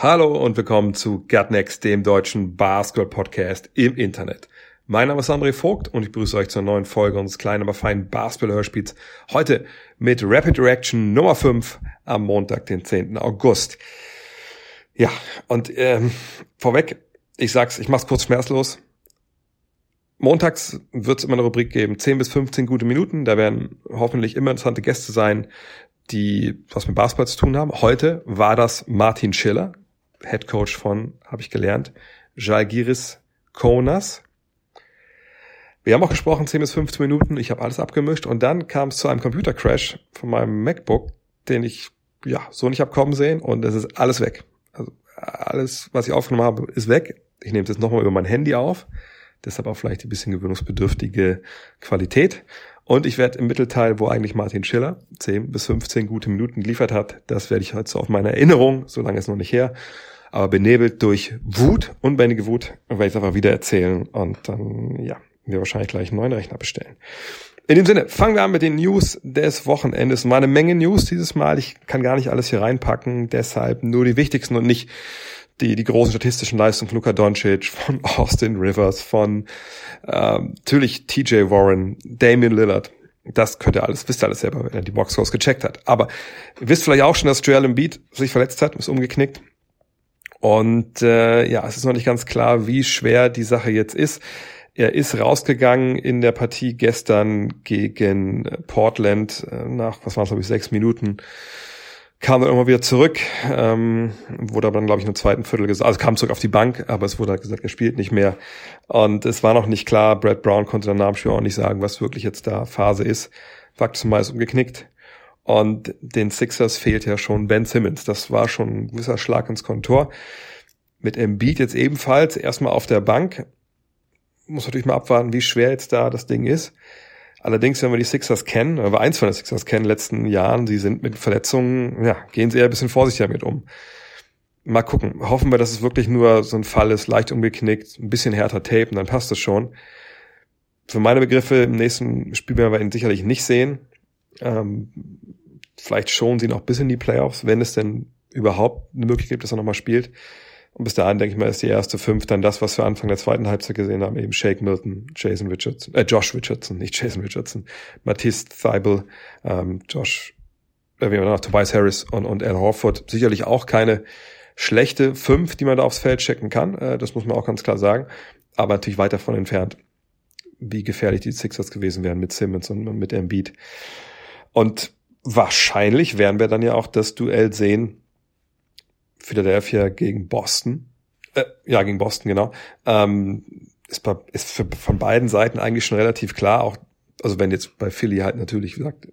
Hallo und willkommen zu Gut Next, dem deutschen Basketball-Podcast im Internet. Mein Name ist André Vogt und ich begrüße euch zur neuen Folge unseres kleinen, aber feinen Basketball-Hörspiels. Heute mit Rapid Reaction Nummer 5 am Montag, den 10. August. Ja, und ähm, vorweg, ich sag's, ich mach's kurz schmerzlos. Montags wird es immer eine Rubrik geben, 10 bis 15 gute Minuten. Da werden hoffentlich immer interessante Gäste sein, die was mit Basketball zu tun haben. Heute war das Martin Schiller, Head Coach von, habe ich gelernt, Jalgiris Konas. Wir haben auch gesprochen, 10 bis 15 Minuten. Ich habe alles abgemischt und dann kam es zu einem Computercrash von meinem MacBook, den ich ja so nicht hab kommen sehen und es ist alles weg. Also alles, was ich aufgenommen habe, ist weg. Ich nehme es jetzt nochmal über mein Handy auf. Deshalb auch vielleicht ein bisschen gewöhnungsbedürftige Qualität. Und ich werde im Mittelteil, wo eigentlich Martin Schiller 10 bis 15 gute Minuten geliefert hat, das werde ich heute so auf meine Erinnerung, so lange ist noch nicht her, aber benebelt durch Wut, unbändige Wut, werde ich es einfach wieder erzählen und dann, ja, wir wahrscheinlich gleich einen neuen Rechner bestellen. In dem Sinne, fangen wir an mit den News des Wochenendes. War eine Menge News dieses Mal. Ich kann gar nicht alles hier reinpacken, deshalb nur die wichtigsten und nicht die, die großen statistischen Leistungen von Luka Doncic, von Austin Rivers, von ähm, natürlich TJ Warren, Damian Lillard. Das könnt ihr alles, wisst ihr alles selber, wenn ihr die Boxscores gecheckt hat. Aber ihr wisst vielleicht auch schon, dass Joel Embiid sich verletzt hat, ist umgeknickt. Und äh, ja, es ist noch nicht ganz klar, wie schwer die Sache jetzt ist. Er ist rausgegangen in der Partie gestern gegen Portland äh, nach, was waren es, glaube ich, sechs Minuten kam dann immer wieder zurück, ähm, wurde aber dann, glaube ich, im zweiten Viertel gesagt, also kam zurück auf die Bank, aber es wurde halt gesagt, er spielt nicht mehr. Und es war noch nicht klar, Brad Brown konnte dann nach dem Spiel auch nicht sagen, was wirklich jetzt da Phase ist. Fakt ist mal ist umgeknickt. Und den Sixers fehlt ja schon Ben Simmons. Das war schon ein gewisser Schlag ins Kontor. Mit Embiid jetzt ebenfalls erstmal auf der Bank. Muss natürlich mal abwarten, wie schwer jetzt da das Ding ist. Allerdings, wenn wir die Sixers kennen, wenn wir eins von den Sixers kennen in den letzten Jahren, die sind mit Verletzungen, ja, gehen sie eher ein bisschen vorsichtiger mit um. Mal gucken. Hoffen wir, dass es wirklich nur so ein Fall ist, leicht umgeknickt, ein bisschen härter Tape und dann passt es schon. Für meine Begriffe im nächsten Spiel werden wir ihn sicherlich nicht sehen. Ähm, vielleicht schon sie noch bis in die Playoffs, wenn es denn überhaupt eine Möglichkeit gibt, dass er nochmal spielt. Und bis dahin, denke ich mal, ist die erste fünf dann das, was wir Anfang der zweiten Halbzeit gesehen haben, eben Shake Milton, Jason Richardson, äh, Josh Richardson, nicht Jason Richardson, Matisse Thibel, ähm, Josh, äh, wie immer noch, Tobias Harris und, und Al Horford. Sicherlich auch keine schlechte fünf, die man da aufs Feld checken kann, äh, das muss man auch ganz klar sagen, aber natürlich weit davon entfernt, wie gefährlich die Sixers gewesen wären mit Simmons und mit Embiid. Und wahrscheinlich werden wir dann ja auch das Duell sehen, Philadelphia gegen Boston. Äh, ja, gegen Boston, genau. Ähm, ist, bei, ist für, von beiden Seiten eigentlich schon relativ klar, auch, also wenn jetzt bei Philly halt natürlich, wie gesagt,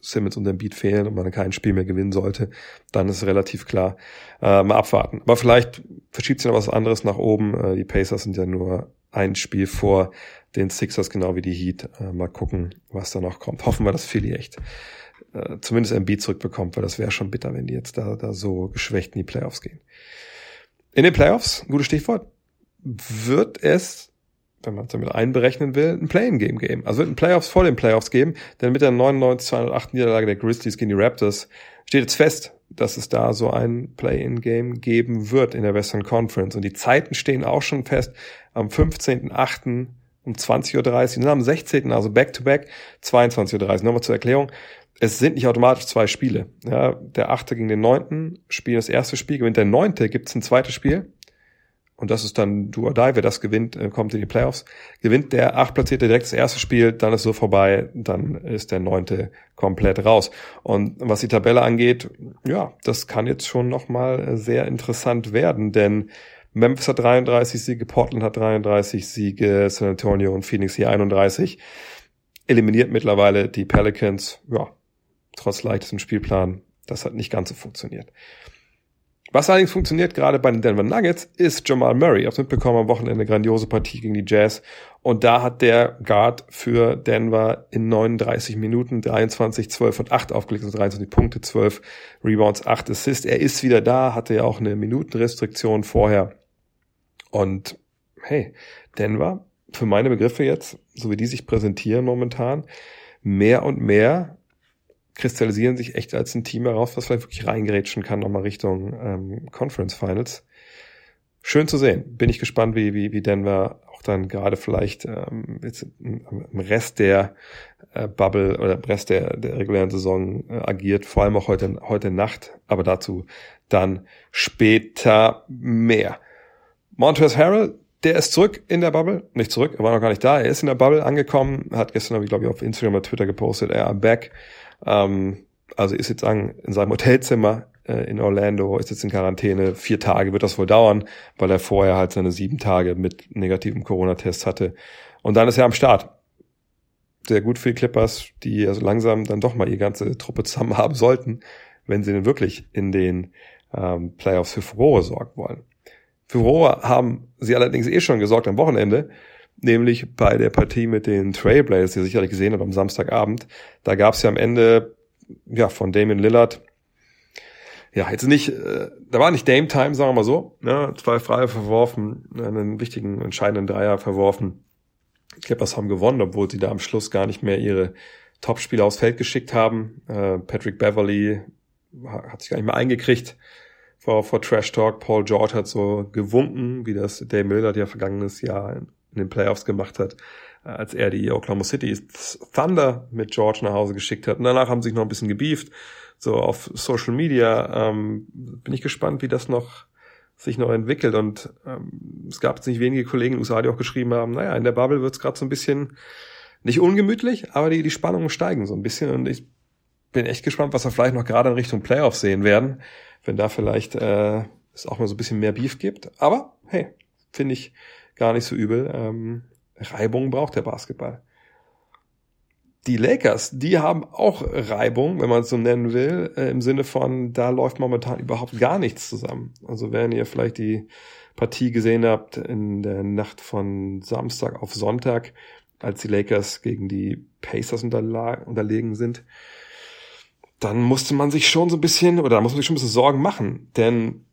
Simmons und Embiid fehlen und man kein Spiel mehr gewinnen sollte, dann ist relativ klar, äh, mal abwarten. Aber vielleicht verschiebt sich noch was anderes nach oben. Äh, die Pacers sind ja nur ein Spiel vor den Sixers, genau wie die Heat. Äh, mal gucken, was da noch kommt. Hoffen wir, dass Philly echt äh, zumindest Embiid zurückbekommt, weil das wäre schon bitter, wenn die jetzt da, da so geschwächt in die Playoffs gehen. In den Playoffs, gutes Stichwort, wird es, wenn man es damit einberechnen will, ein Play-in-Game geben. Also wird ein Playoffs vor den Playoffs geben, denn mit der 99-208 Niederlage der Grizzlies gegen die Raptors steht jetzt fest, dass es da so ein Play-in-Game geben wird in der Western Conference. Und die Zeiten stehen auch schon fest. Am 15.8. um 20.30 Uhr und am 16., also back-to-back, 22.30 Uhr. Nochmal zur Erklärung es sind nicht automatisch zwei Spiele. Ja, der achte gegen den neunten spielen das erste Spiel, gewinnt der neunte, gibt's ein zweites Spiel. Und das ist dann do or die. Wer das gewinnt, äh, kommt in die Playoffs. Gewinnt der achtplatzierte direkt das erste Spiel, dann ist so vorbei, dann ist der neunte komplett raus. Und was die Tabelle angeht, ja, das kann jetzt schon nochmal sehr interessant werden, denn Memphis hat 33 Siege, Portland hat 33 Siege, San Antonio und Phoenix hier 31. Eliminiert mittlerweile die Pelicans, ja, trotz leichtesten Spielplan. Das hat nicht ganz so funktioniert. Was allerdings funktioniert gerade bei den Denver Nuggets ist Jamal Murray. Habe mitbekommen am Wochenende grandiose Partie gegen die Jazz. Und da hat der Guard für Denver in 39 Minuten 23, 12 und 8 aufgelegt, also 23 Punkte, 12 Rebounds, 8 Assists. Er ist wieder da, hatte ja auch eine Minutenrestriktion vorher. Und hey, Denver, für meine Begriffe jetzt, so wie die sich präsentieren momentan, mehr und mehr kristallisieren sich echt als ein Team heraus, was vielleicht wirklich reingerätschen kann, nochmal Richtung ähm, Conference Finals. Schön zu sehen. Bin ich gespannt, wie, wie, wie Denver auch dann gerade vielleicht ähm, jetzt im Rest der äh, Bubble oder im Rest der, der regulären Saison äh, agiert, vor allem auch heute, heute Nacht, aber dazu dann später mehr. Montrezl Harrell, der ist zurück in der Bubble, nicht zurück, er war noch gar nicht da, er ist in der Bubble angekommen, hat gestern, glaube ich, auf Instagram oder Twitter gepostet, er am back, ähm, also ist jetzt an, in seinem Hotelzimmer äh, in Orlando, ist jetzt in Quarantäne. Vier Tage wird das wohl dauern, weil er vorher halt seine sieben Tage mit negativen Corona-Tests hatte. Und dann ist er am Start. Sehr gut für die Clippers, die also langsam dann doch mal ihre ganze Truppe zusammen haben sollten, wenn sie denn wirklich in den ähm, Playoffs für Furore sorgen wollen. Für Furore haben sie allerdings eh schon gesorgt am Wochenende, nämlich bei der Partie mit den Trailblazers, die ihr sicherlich gesehen habt am Samstagabend. Da gab es ja am Ende ja von Damon Lillard ja, jetzt nicht, äh, da war nicht Dame Time, sagen wir mal so. Ne? Zwei Freie verworfen, einen wichtigen, entscheidenden Dreier verworfen. Die Clippers haben gewonnen, obwohl sie da am Schluss gar nicht mehr ihre Topspieler aufs Feld geschickt haben. Äh, Patrick Beverly hat sich gar nicht mehr eingekriegt vor, vor Trash Talk. Paul George hat so gewunken, wie das Dame Lillard ja vergangenes Jahr den Playoffs gemacht hat, äh, als er die Oklahoma City Thunder mit George nach Hause geschickt hat. Und danach haben sie sich noch ein bisschen gebieft, so auf Social Media. Ähm, bin ich gespannt, wie das noch sich noch entwickelt. Und ähm, es gab jetzt nicht wenige Kollegen in den USA, die auch geschrieben haben, naja, in der Bubble wird es gerade so ein bisschen nicht ungemütlich, aber die, die Spannungen steigen so ein bisschen. Und ich bin echt gespannt, was wir vielleicht noch gerade in Richtung Playoffs sehen werden, wenn da vielleicht äh, es auch mal so ein bisschen mehr Beef gibt. Aber hey, finde ich gar nicht so übel. Ähm, Reibung braucht der Basketball. Die Lakers, die haben auch Reibung, wenn man es so nennen will, äh, im Sinne von, da läuft momentan überhaupt gar nichts zusammen. Also wenn ihr vielleicht die Partie gesehen habt in der Nacht von Samstag auf Sonntag, als die Lakers gegen die Pacers unterlegen sind, dann musste man sich schon so ein bisschen, oder da muss man sich schon ein bisschen Sorgen machen. Denn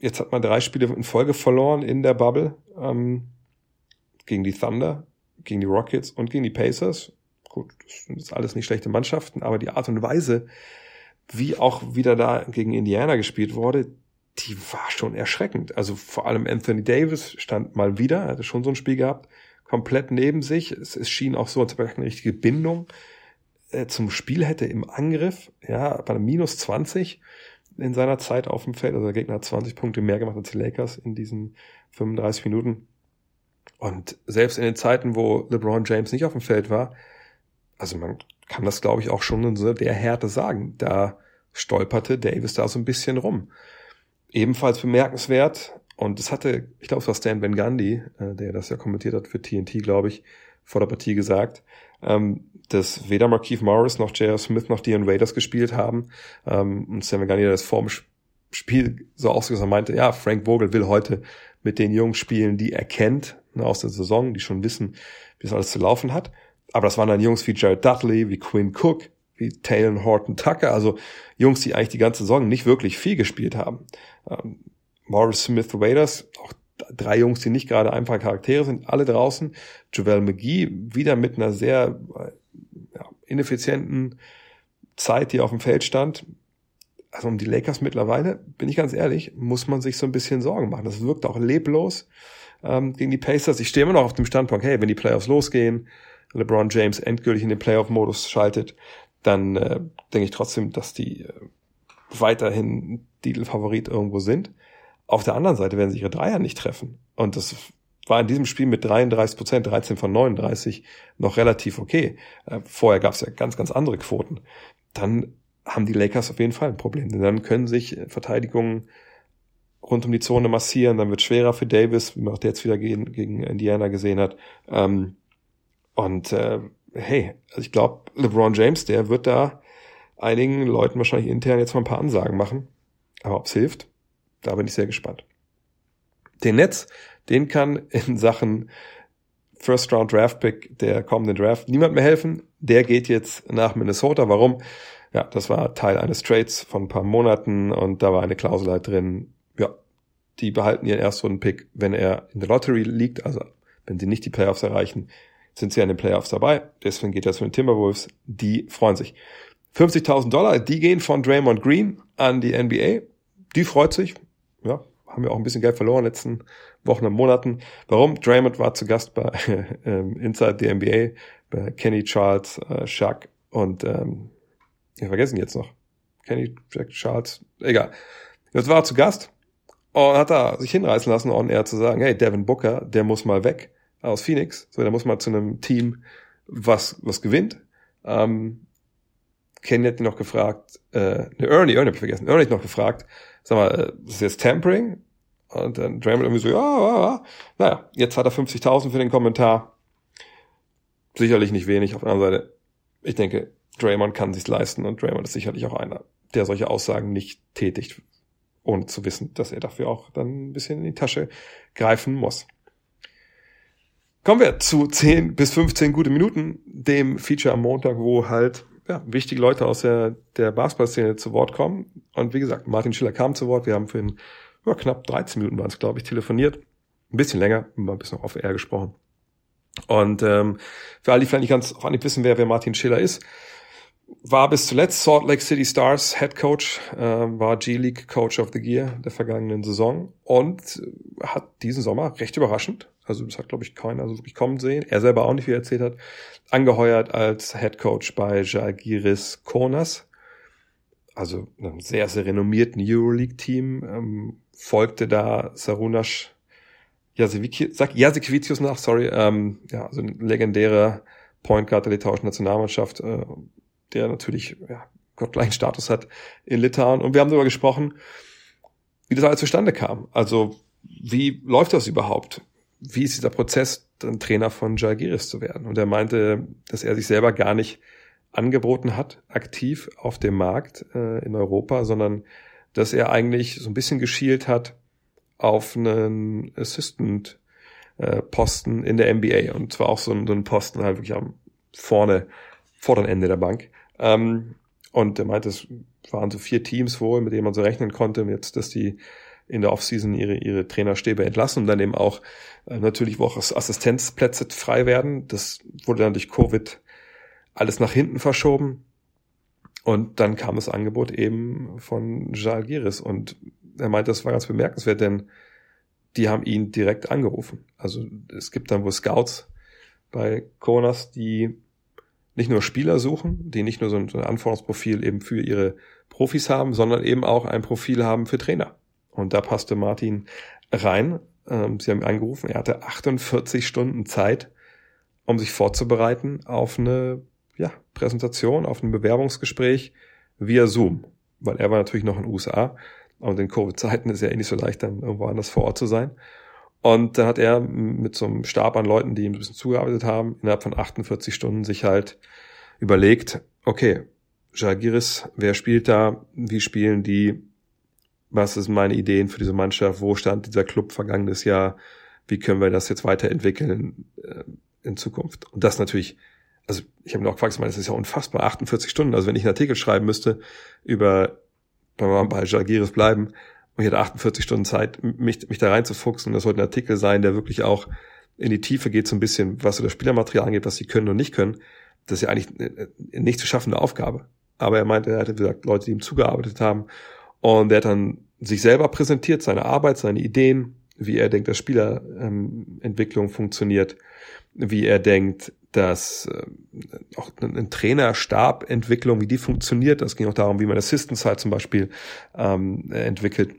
jetzt hat man drei Spiele in Folge verloren in der Bubble ähm, gegen die Thunder, gegen die Rockets und gegen die Pacers. Gut, das sind jetzt alles nicht schlechte Mannschaften, aber die Art und Weise, wie auch wieder da gegen Indiana gespielt wurde, die war schon erschreckend. Also vor allem Anthony Davis stand mal wieder, hatte schon so ein Spiel gehabt, komplett neben sich. Es, es schien auch so, als ob er eine richtige Bindung äh, zum Spiel hätte im Angriff. Ja, bei einem Minus 20 in seiner Zeit auf dem Feld. Also der Gegner hat 20 Punkte mehr gemacht als die Lakers in diesen 35 Minuten. Und selbst in den Zeiten, wo LeBron James nicht auf dem Feld war, also man kann das, glaube ich, auch schon in so der Härte sagen. Da stolperte Davis da so ein bisschen rum. Ebenfalls bemerkenswert, und das hatte, ich glaube, es war Stan Van Gundy, äh, der das ja kommentiert hat für TNT, glaube ich, vor der Partie gesagt, ähm, dass weder Markeith Morris noch J.R. Smith noch Dion Raiders gespielt haben. Ähm, und Sam Gani das vor dem Spiel so ausgesagt meinte, ja, Frank Vogel will heute mit den Jungs spielen, die er kennt ne, aus der Saison, die schon wissen, wie es alles zu laufen hat. Aber das waren dann Jungs wie Jared Dudley, wie Quinn Cook, wie Taylor Horton Tucker, also Jungs, die eigentlich die ganze Saison nicht wirklich viel gespielt haben. Ähm, Morris Smith Raiders, auch drei Jungs, die nicht gerade einfache Charaktere sind, alle draußen. Joel McGee wieder mit einer sehr ja, ineffizienten Zeit, die auf dem Feld stand. Also um die Lakers mittlerweile, bin ich ganz ehrlich, muss man sich so ein bisschen Sorgen machen. Das wirkt auch leblos ähm, gegen die Pacers. Ich stehe immer noch auf dem Standpunkt, hey, wenn die Playoffs losgehen, LeBron James endgültig in den Playoff-Modus schaltet, dann äh, denke ich trotzdem, dass die äh, weiterhin Titelfavorit irgendwo sind. Auf der anderen Seite werden sie ihre Dreier nicht treffen. Und das war in diesem Spiel mit 33 Prozent, 13 von 39, noch relativ okay. Äh, vorher gab es ja ganz, ganz andere Quoten. Dann haben die Lakers auf jeden Fall ein Problem. Denn dann können sich Verteidigungen rund um die Zone massieren, dann wird schwerer für Davis, wie man auch jetzt wieder gegen, gegen Indiana gesehen hat. Ähm, und äh, hey, also ich glaube, LeBron James, der wird da einigen Leuten wahrscheinlich intern jetzt mal ein paar Ansagen machen. Aber ob's hilft, Da bin ich sehr gespannt. Den Netz, den kann in Sachen First Round Draft Pick der kommenden Draft niemand mehr helfen. Der geht jetzt nach Minnesota. Warum? Ja, das war Teil eines Trades von ein paar Monaten und da war eine Klausel halt drin. Ja, die behalten ihren Erstrunden-Pick, wenn er in der Lottery liegt, also wenn sie nicht die Playoffs erreichen, sind sie an den Playoffs dabei. Deswegen geht das für den Timberwolves. Die freuen sich. 50.000 Dollar, die gehen von Draymond Green an die NBA. Die freut sich. Ja, haben wir auch ein bisschen Geld verloren in den letzten Wochen und Monaten. Warum? Draymond war zu Gast bei ähm, Inside the NBA, bei Kenny Charles, äh, Shaq und ähm, ich vergessen jetzt noch. Kenny, Jack Charles, egal. Jetzt war er zu Gast und hat da sich hinreißen lassen, on air zu sagen, hey, Devin Booker, der muss mal weg aus Phoenix. So, der muss mal zu einem Team, was, was gewinnt. Ähm, Kenny hat ihn noch gefragt, äh, ne, Ernie, Ernie hab ich vergessen, Ernie hat noch gefragt, sag mal, äh, ist das jetzt Tampering? Und dann Draymond irgendwie so, ja, ja, ja. Naja, jetzt hat er 50.000 für den Kommentar. Sicherlich nicht wenig. Auf der anderen Seite, ich denke, Draymond kann sich's leisten und Draymond ist sicherlich auch einer, der solche Aussagen nicht tätigt, ohne zu wissen, dass er dafür auch dann ein bisschen in die Tasche greifen muss. Kommen wir zu 10 bis 15 gute Minuten, dem Feature am Montag, wo halt ja, wichtige Leute aus der, der Basketball-Szene zu Wort kommen. Und wie gesagt, Martin Schiller kam zu Wort. Wir haben für ihn ja, knapp 13 Minuten waren es, glaube ich, telefoniert. Ein bisschen länger, mal ein bisschen auf Air gesprochen. Und ähm, für alle, die vielleicht nicht ganz auch nicht wissen, wer, wer Martin Schiller ist, war bis zuletzt Salt Lake City Stars Head Coach, äh, war G-League Coach of the Year der vergangenen Saison und hat diesen Sommer recht überraschend, also das hat glaube ich keiner so wirklich kommen sehen, er selber auch nicht, wie er erzählt hat, angeheuert als Head Coach bei Jalgiris Kaunas, also einem sehr, sehr renommierten Euroleague-Team, ähm, folgte da Sarunas Jasikevicius nach, sorry, ähm, ja, also ein legendärer Point Guard der litauischen Nationalmannschaft, äh, der natürlich ja, gottgleichen Status hat in Litauen. Und wir haben darüber gesprochen, wie das alles zustande kam. Also wie läuft das überhaupt? Wie ist dieser Prozess, dann Trainer von Jalgiris zu werden? Und er meinte, dass er sich selber gar nicht angeboten hat, aktiv auf dem Markt äh, in Europa, sondern dass er eigentlich so ein bisschen geschielt hat auf einen Assistant äh, Posten in der NBA und zwar auch so ein, so ein Posten halt wirklich am vorne, vorderen Ende der Bank. Ähm, und er meinte, es waren so vier Teams wohl, mit denen man so rechnen konnte, jetzt, dass die in der Offseason ihre, ihre Trainerstäbe entlassen und dann eben auch äh, natürlich, wo auch Assistenzplätze frei werden. Das wurde dann durch Covid alles nach hinten verschoben. Und dann kam das Angebot eben von Jalgiris und er meinte, das war ganz bemerkenswert, denn die haben ihn direkt angerufen. Also es gibt dann wohl Scouts bei Konas, die nicht nur Spieler suchen, die nicht nur so ein, Anforderungsprofil eben für ihre Profis haben, sondern eben auch ein Profil haben für Trainer. Und da passte Martin rein. Ähm, sie haben ihn angerufen. Er hatte 48 Stunden Zeit, um sich vorzubereiten auf eine ja, Präsentation, auf ein Bewerbungsgespräch via Zoom. Weil er war natürlich noch in den USA. Und in Covid-Zeiten ist ja eh nicht so leicht, dann irgendwo anders vor Ort zu sein. Und dann hat er mit so einem Stab an Leuten, die ihm ein bisschen zugearbeitet haben, innerhalb von 48 Stunden sich halt überlegt, okay, Jagiris, wer spielt da, wie spielen die, was sind meine Ideen für diese Mannschaft, wo stand dieser Club vergangenes Jahr, wie können wir das jetzt weiterentwickeln äh, in Zukunft. Und das natürlich, also ich habe mir auch gefragt, das ist ja unfassbar, 48 Stunden, also wenn ich einen Artikel schreiben müsste über, wenn wir bei Jagiris bleiben, und ich hatte 48 Stunden Zeit, mich, mich da reinzufuchsen, das sollte ein Artikel sein, der wirklich auch in die Tiefe geht, so ein bisschen, was so das Spielermaterial angeht, was sie können und nicht können. Das ist ja eigentlich eine nicht zu schaffende Aufgabe. Aber er meinte, er hatte, gesagt, Leute, die ihm zugearbeitet haben. Und er hat dann sich selber präsentiert, seine Arbeit, seine Ideen, wie er denkt, dass Spielerentwicklung ähm, funktioniert, wie er denkt, dass äh, auch eine Trainerstabentwicklung, wie die funktioniert. Das ging auch darum, wie man Assistants halt zum Beispiel ähm, entwickelt.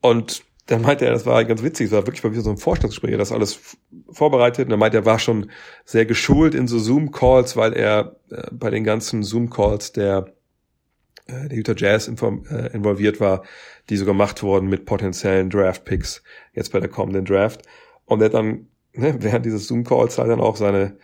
Und dann meinte er, das war ganz witzig, es war wirklich mal wieder so ein Vorstandsgespräch, er das alles vorbereitet. Und er meinte, er war schon sehr geschult in so Zoom-Calls, weil er äh, bei den ganzen Zoom-Calls der, äh, der Utah Jazz äh, involviert war, die so gemacht wurden mit potenziellen Draft-Picks jetzt bei der kommenden Draft. Und er hat dann ne, während dieses Zoom-Calls halt dann auch seine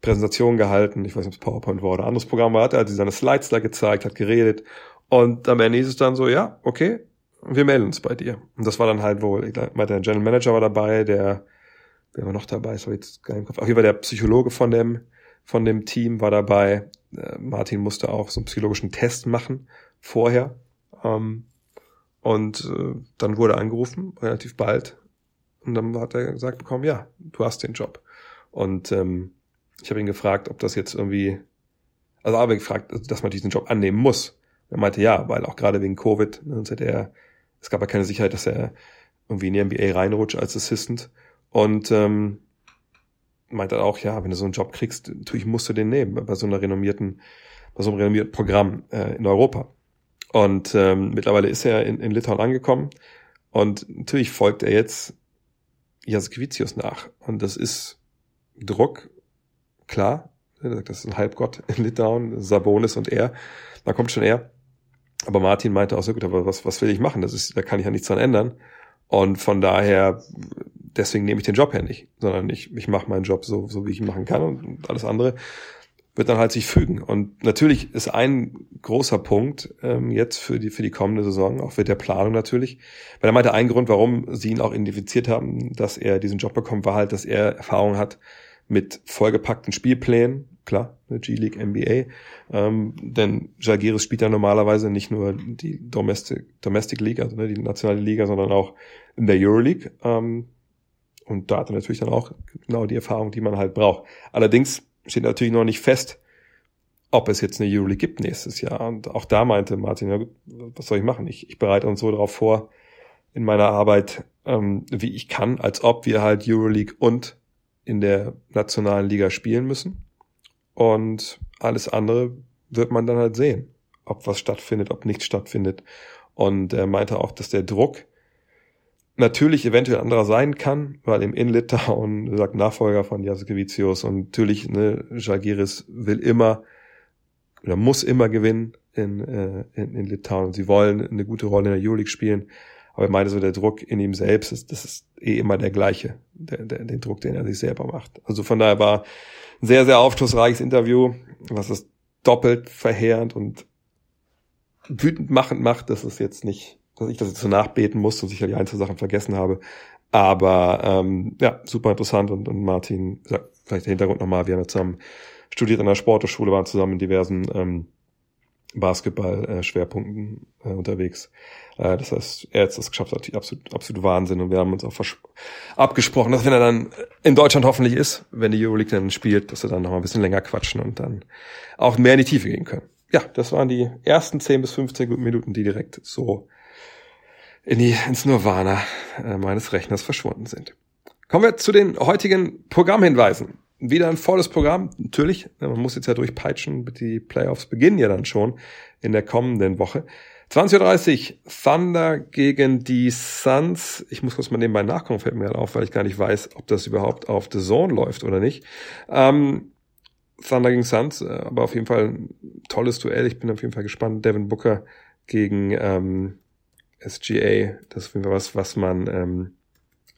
Präsentation gehalten. Ich weiß nicht, ob es PowerPoint war oder anderes Programm war. Er hat seine Slides da gezeigt, hat geredet. Und am Ende ist es dann so, ja, okay, wir melden uns bei dir. Und das war dann halt wohl, ich glaube, der General Manager war dabei, der, wer war noch dabei, ist jetzt gar nicht im Kopf. Auf jeden Fall der Psychologe von dem, von dem Team war dabei. Äh, Martin musste auch so einen psychologischen Test machen vorher. Ähm, und äh, dann wurde er angerufen, relativ bald. Und dann hat er gesagt bekommen, ja, du hast den Job. Und ähm, ich habe ihn gefragt, ob das jetzt irgendwie, also habe gefragt, dass man diesen Job annehmen muss. Er meinte ja, weil auch gerade wegen Covid, ne, er, es gab ja keine Sicherheit, dass er irgendwie in die NBA reinrutscht als Assistant. Und ähm, meinte auch, ja, wenn du so einen Job kriegst, natürlich musst du den nehmen, bei so einer renommierten, bei so einem renommierten Programm äh, in Europa. Und ähm, mittlerweile ist er in, in Litauen angekommen und natürlich folgt er jetzt Jasikevicius nach. Und das ist Druck, klar. Das ist ein Halbgott in Litauen, Sabonis und er. Da kommt schon er. Aber Martin meinte auch so gut, aber was, was will ich machen? Das ist, da kann ich ja nichts dran ändern. Und von daher, deswegen nehme ich den Job ja nicht, sondern ich, ich mache meinen Job so, so wie ich ihn machen kann und alles andere wird dann halt sich fügen. Und natürlich ist ein großer Punkt ähm, jetzt für die, für die kommende Saison, auch für der Planung natürlich, weil er meinte, ein Grund, warum sie ihn auch identifiziert haben, dass er diesen Job bekommt, war halt, dass er Erfahrung hat mit vollgepackten Spielplänen, klar, eine G-League, NBA, ähm, denn Jalgiris spielt ja normalerweise nicht nur die Domestic, Domestic League, also ne, die nationale Liga, sondern auch in der Euroleague. Ähm, und da hat er natürlich dann auch genau die Erfahrung, die man halt braucht. Allerdings steht natürlich noch nicht fest, ob es jetzt eine Euroleague gibt nächstes Jahr. Und auch da meinte Martin, ja, was soll ich machen? Ich, ich bereite uns so darauf vor in meiner Arbeit, ähm, wie ich kann, als ob wir halt Euroleague und in der nationalen Liga spielen müssen. Und alles andere wird man dann halt sehen, ob was stattfindet, ob nichts stattfindet. Und er meinte auch, dass der Druck natürlich eventuell anderer sein kann, weil im in Litauen sagt Nachfolger von Jasikevicius und natürlich ne, Jalgiris will immer oder muss immer gewinnen in, äh, in, in Litauen und sie wollen eine gute Rolle in der Euroleague spielen. Aber ich meine so der Druck in ihm selbst ist, das ist eh immer der gleiche, der, der, den Druck, den er sich selber macht. Also von daher war ein sehr, sehr aufschlussreiches Interview, was es doppelt verheerend und wütend machend macht, dass es jetzt nicht dass ich das jetzt so nachbeten muss und sicher die einzelnen Sachen vergessen habe. Aber ähm, ja, super interessant und, und Martin, ja, vielleicht der Hintergrund nochmal, wir haben zusammen studiert an der Sporthochschule, waren zusammen in diversen ähm, Basketball-Schwerpunkten äh, unterwegs. Äh, das heißt, er hat das geschafft, absolut, absolut Wahnsinn und wir haben uns auch abgesprochen, dass wenn er dann in Deutschland hoffentlich ist, wenn die Euroleague dann spielt, dass wir dann noch ein bisschen länger quatschen und dann auch mehr in die Tiefe gehen können. Ja, das waren die ersten 10 bis 15 Minuten, die direkt so in die, ins Nirvana äh, meines Rechners verschwunden sind. Kommen wir zu den heutigen Programmhinweisen. Wieder ein volles Programm, natürlich. Man muss jetzt ja durchpeitschen, die Playoffs beginnen ja dann schon in der kommenden Woche. 20.30 Uhr Thunder gegen die Suns. Ich muss kurz mal nebenbei nachkommen, fällt mir gerade auf, weil ich gar nicht weiß, ob das überhaupt auf The Zone läuft oder nicht. Ähm, Thunder gegen Suns, äh, aber auf jeden Fall ein tolles Duell. Ich bin auf jeden Fall gespannt. Devin Booker gegen ähm, SGA. Das ist was, was man ähm,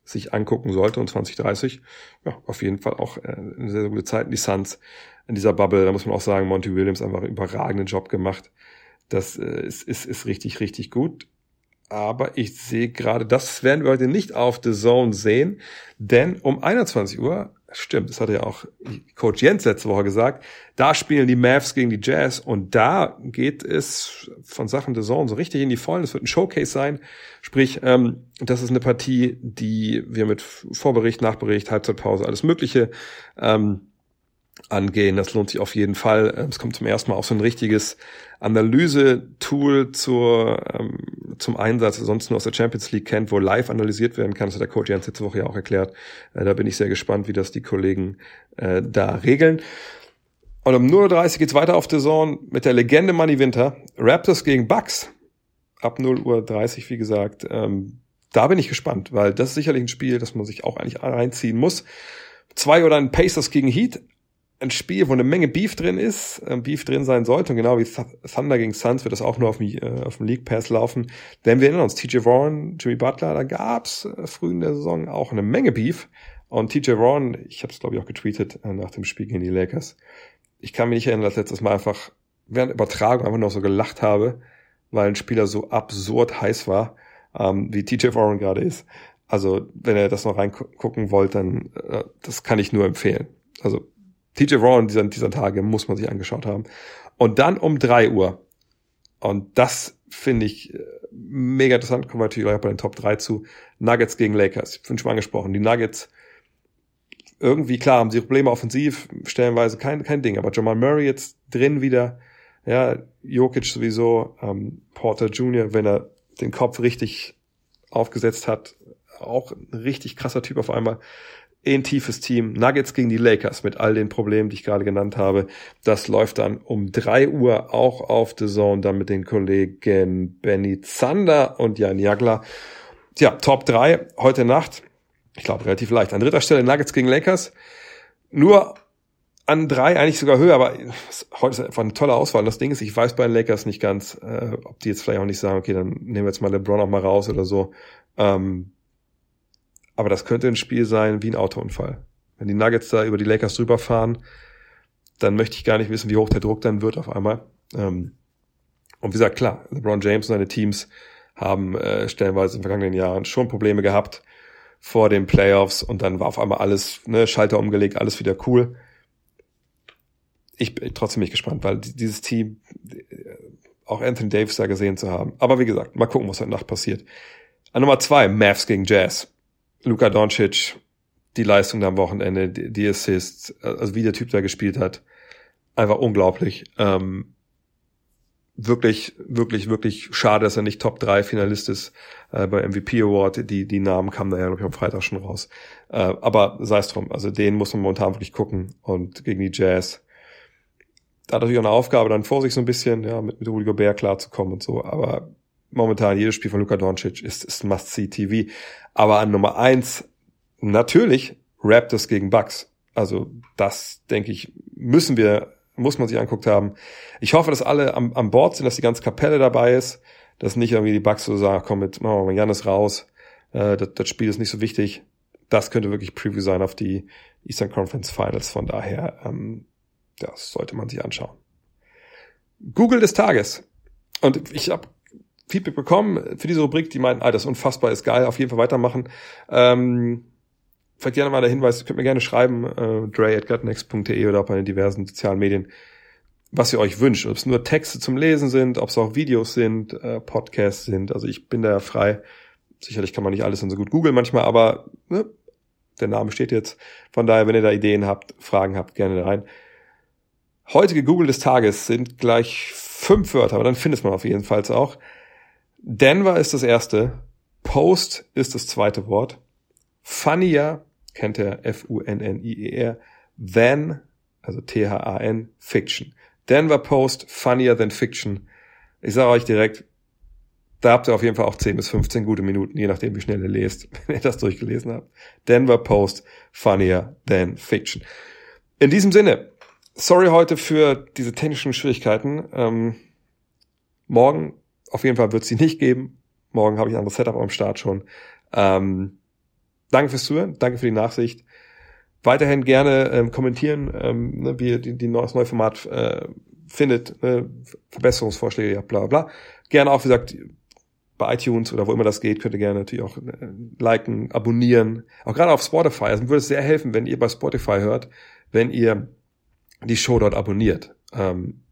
sich angucken sollte. Und 2030, ja, auf jeden Fall auch äh, eine sehr, sehr gute Zeit. Die Suns in dieser Bubble, da muss man auch sagen, Monty Williams einfach einen überragenden Job gemacht. Das äh, ist, ist, ist richtig, richtig gut. Aber ich sehe gerade, das werden wir heute nicht auf The Zone sehen, denn um 21 Uhr Stimmt, das hatte ja auch Coach Jens letzte Woche gesagt. Da spielen die Mavs gegen die Jazz und da geht es von Sachen der Zone so richtig in die Vollen. Es wird ein Showcase sein. Sprich, ähm, das ist eine Partie, die wir mit Vorbericht, Nachbericht, Halbzeitpause, alles Mögliche ähm, angehen. Das lohnt sich auf jeden Fall. Ähm, es kommt zum ersten Mal auch so ein richtiges Analyse-Tool zur, ähm, zum Einsatz, sonst nur aus der Champions League kennt, wo live analysiert werden kann. Das hat der Coach Jens letzte Woche ja auch erklärt. Äh, da bin ich sehr gespannt, wie das die Kollegen äh, da regeln. Und um 0.30 Uhr geht's weiter auf der Zone mit der Legende Money Winter. Raptors gegen Bucks. Ab 0.30 Uhr, wie gesagt. Ähm, da bin ich gespannt, weil das ist sicherlich ein Spiel, das man sich auch eigentlich reinziehen muss. Zwei oder ein Pacers gegen Heat ein Spiel, wo eine Menge Beef drin ist, äh, Beef drin sein sollte. Und genau wie Thunder gegen Suns wird das auch nur auf dem, äh, auf dem League Pass laufen. Denn wir erinnern uns, TJ Warren, Jimmy Butler, da gab's äh, früh in der Saison auch eine Menge Beef. Und TJ Warren, ich habe es glaube ich auch getweetet äh, nach dem Spiel gegen die Lakers. Ich kann mich nicht erinnern, dass letztes Mal einfach während Übertragung einfach noch so gelacht habe, weil ein Spieler so absurd heiß war ähm, wie TJ Warren gerade ist. Also wenn ihr das noch reingucken wollt, dann äh, das kann ich nur empfehlen. Also TJ Warren dieser, dieser Tage muss man sich angeschaut haben. Und dann um drei Uhr. Und das finde ich äh, mega interessant. Kommen wir natürlich auch bei den Top 3 zu. Nuggets gegen Lakers. Ich bin schon mal angesprochen. Die Nuggets, irgendwie, klar, haben sie Probleme offensiv, stellenweise kein, kein Ding. Aber Jamal Murray jetzt drin wieder. Ja, Jokic sowieso, ähm, Porter Jr., wenn er den Kopf richtig aufgesetzt hat, auch ein richtig krasser Typ auf einmal eh ein tiefes Team. Nuggets gegen die Lakers mit all den Problemen, die ich gerade genannt habe. Das läuft dann um drei Uhr auch auf The Zone, dann mit den Kollegen Benny Zander und Jan Jagler. Tja, Top 3 heute Nacht. Ich glaube, relativ leicht. An dritter Stelle Nuggets gegen Lakers. Nur an drei, eigentlich sogar höher, aber heute ist einfach eine tolle Auswahl. Und das Ding ist, ich weiß bei den Lakers nicht ganz, äh, ob die jetzt vielleicht auch nicht sagen, okay, dann nehmen wir jetzt mal LeBron auch mal raus oder so. Ähm, aber das könnte ein Spiel sein wie ein Autounfall. Wenn die Nuggets da über die Lakers drüber fahren, dann möchte ich gar nicht wissen, wie hoch der Druck dann wird auf einmal. Ähm, und wie gesagt, klar, LeBron James und seine Teams haben äh, stellenweise in den vergangenen Jahren schon Probleme gehabt vor den Playoffs und dann war auf einmal alles, ne, Schalter umgelegt, alles wieder cool. Ich bin trotzdem nicht gespannt, weil dieses Team, auch Anthony Davis da gesehen zu haben. Aber wie gesagt, mal gucken, was heute Nacht passiert. An Nummer zwei, Mavs gegen Jazz. Luka Doncic, die Leistung am Wochenende, die, Assists, also wie der Typ da gespielt hat, einfach unglaublich. Ähm, wirklich, wirklich, wirklich schade, dass er nicht Top 3 Finalist ist äh, bei MVP Award. Die, die Namen kamen da ja, glaube ich, am Freitag schon raus. Äh, aber sei es drum, also den muss man momentan wirklich gucken. Und gegen die Jazz, da hat natürlich auch eine Aufgabe dann vor sich so ein bisschen, ja, mit, mit Rudy Gobert klarzukommen und so. Aber momentan jedes Spiel von Luka Doncic ist, ist Must-See-TV. Aber an Nummer eins natürlich Raptors gegen Bucks. Also das, denke ich, müssen wir, muss man sich anguckt haben. Ich hoffe, dass alle am, am Bord sind, dass die ganze Kapelle dabei ist, dass nicht irgendwie die Bucks so sagen, komm mit, machen wir mal Janis raus, äh, das, das Spiel ist nicht so wichtig. Das könnte wirklich Preview sein auf die Eastern Conference Finals. Von daher, ähm, das sollte man sich anschauen. Google des Tages. Und ich habe Feedback bekommen für diese Rubrik, die meinten, ah, das ist unfassbar, ist geil, auf jeden Fall weitermachen. Ähm, vielleicht gerne mal der Hinweis, könnt mir gerne schreiben, äh, dre.gutnext.de oder auch bei den diversen sozialen Medien, was ihr euch wünscht. Ob es nur Texte zum Lesen sind, ob es auch Videos sind, äh, Podcasts sind. Also ich bin da frei. Sicherlich kann man nicht alles dann so gut googeln manchmal, aber ne, der Name steht jetzt. Von daher, wenn ihr da Ideen habt, Fragen habt, gerne da rein. Heutige Google des Tages sind gleich fünf Wörter, aber dann findet man auf jeden Fall auch. Denver ist das erste. Post ist das zweite Wort. Funnier kennt er F-U-N-N-I-E-R. Than, also T-H-A-N, Fiction. Denver Post, funnier than Fiction. Ich sage euch direkt, da habt ihr auf jeden Fall auch 10 bis 15 gute Minuten, je nachdem, wie schnell ihr lest, wenn ihr das durchgelesen habt. Denver Post, funnier than Fiction. In diesem Sinne, sorry heute für diese technischen Schwierigkeiten. Ähm, morgen auf jeden Fall wird es sie nicht geben. Morgen habe ich ein anderes Setup am Start schon. Ähm, danke fürs Zuhören, danke für die Nachsicht. Weiterhin gerne ähm, kommentieren, ähm, ne, wie ihr die, die das neue Format äh, findet, ne, Verbesserungsvorschläge, ja, bla bla. Gerne auch, wie gesagt, bei iTunes oder wo immer das geht, könnt ihr gerne natürlich auch äh, liken, abonnieren. Auch gerade auf Spotify. Also mir würde es sehr helfen, wenn ihr bei Spotify hört, wenn ihr die Show dort abonniert. Ähm,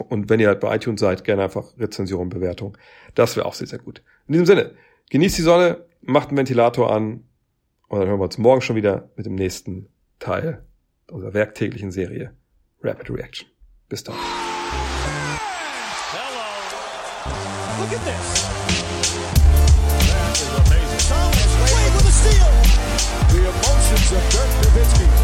und wenn ihr halt bei iTunes seid, gerne einfach Rezension, Bewertung. Das wäre auch sehr, sehr gut. In diesem Sinne, genießt die Sonne, macht einen Ventilator an und dann hören wir uns morgen schon wieder mit dem nächsten Teil unserer werktäglichen Serie Rapid Reaction. Bis dann. Hello. Look at this. That is amazing. Thomas Wade with a steal. The emotions of